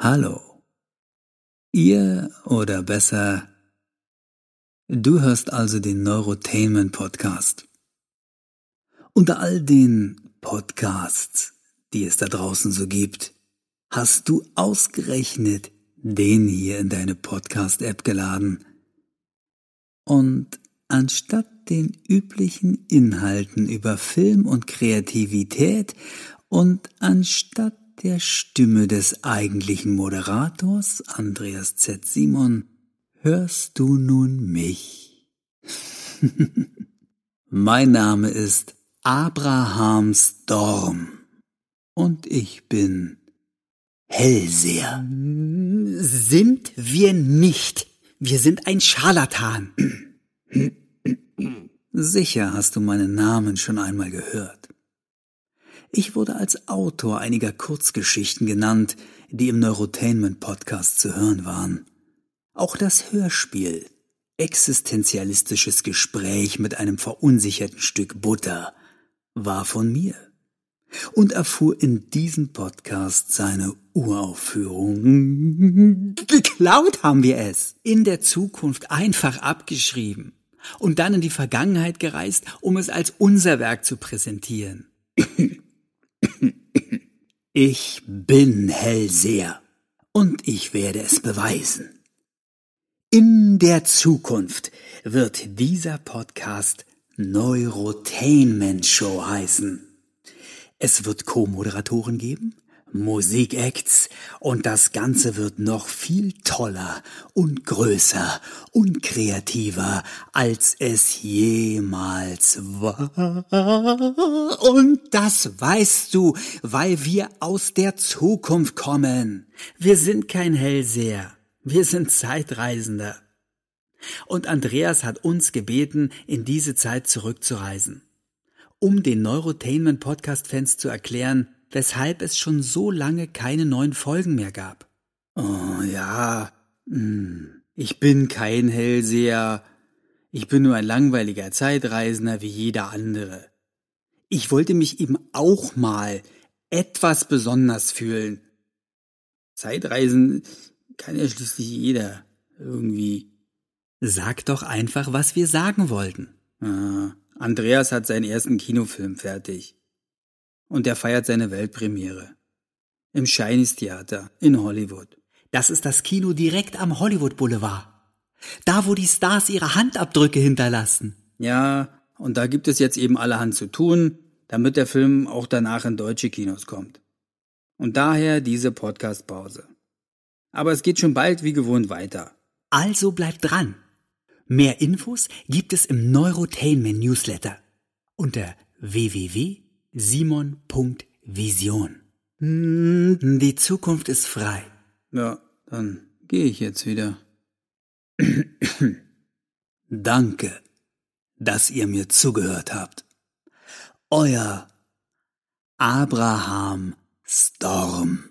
Hallo. Ihr oder besser, du hörst also den Neurotainment Podcast. Unter all den Podcasts, die es da draußen so gibt, hast du ausgerechnet den hier in deine Podcast-App geladen. Und anstatt den üblichen Inhalten über Film und Kreativität und anstatt der Stimme des eigentlichen Moderators, Andreas Z. Simon, hörst du nun mich. mein Name ist Abraham Storm und ich bin Hellseher. Sind wir nicht. Wir sind ein Scharlatan. Sicher hast du meinen Namen schon einmal gehört. Ich wurde als Autor einiger Kurzgeschichten genannt, die im Neurotainment Podcast zu hören waren. Auch das Hörspiel Existenzialistisches Gespräch mit einem verunsicherten Stück Butter war von mir und erfuhr in diesem Podcast seine Uraufführung. Geklaut haben wir es. In der Zukunft einfach abgeschrieben und dann in die Vergangenheit gereist, um es als unser Werk zu präsentieren. Ich bin Hellseher und ich werde es beweisen. In der Zukunft wird dieser Podcast Neurotainment Show heißen. Es wird Co-Moderatoren geben, Musikacts und das Ganze wird noch viel toller und größer und kreativer, als es jemals war. Und das weißt du, weil wir aus der Zukunft kommen. Wir sind kein Hellseher, wir sind Zeitreisender. Und Andreas hat uns gebeten, in diese Zeit zurückzureisen, um den Neurotainment Podcast Fans zu erklären, weshalb es schon so lange keine neuen Folgen mehr gab. Oh ja, hm, ich bin kein Hellseher. Ich bin nur ein langweiliger Zeitreisender wie jeder andere. Ich wollte mich eben auch mal etwas besonders fühlen. Zeitreisen kann ja schließlich jeder irgendwie. Sag doch einfach, was wir sagen wollten. Ah, Andreas hat seinen ersten Kinofilm fertig und er feiert seine Weltpremiere. Im Shinies Theater in Hollywood. Das ist das Kino direkt am Hollywood Boulevard. Da, wo die Stars ihre Handabdrücke hinterlassen. Ja, und da gibt es jetzt eben allerhand zu tun, damit der Film auch danach in deutsche Kinos kommt. Und daher diese Podcast-Pause. Aber es geht schon bald wie gewohnt weiter. Also bleibt dran. Mehr Infos gibt es im Neurotainment Newsletter unter www Simon.vision. Die Zukunft ist frei. Ja, dann gehe ich jetzt wieder. Danke, dass ihr mir zugehört habt. Euer Abraham Storm.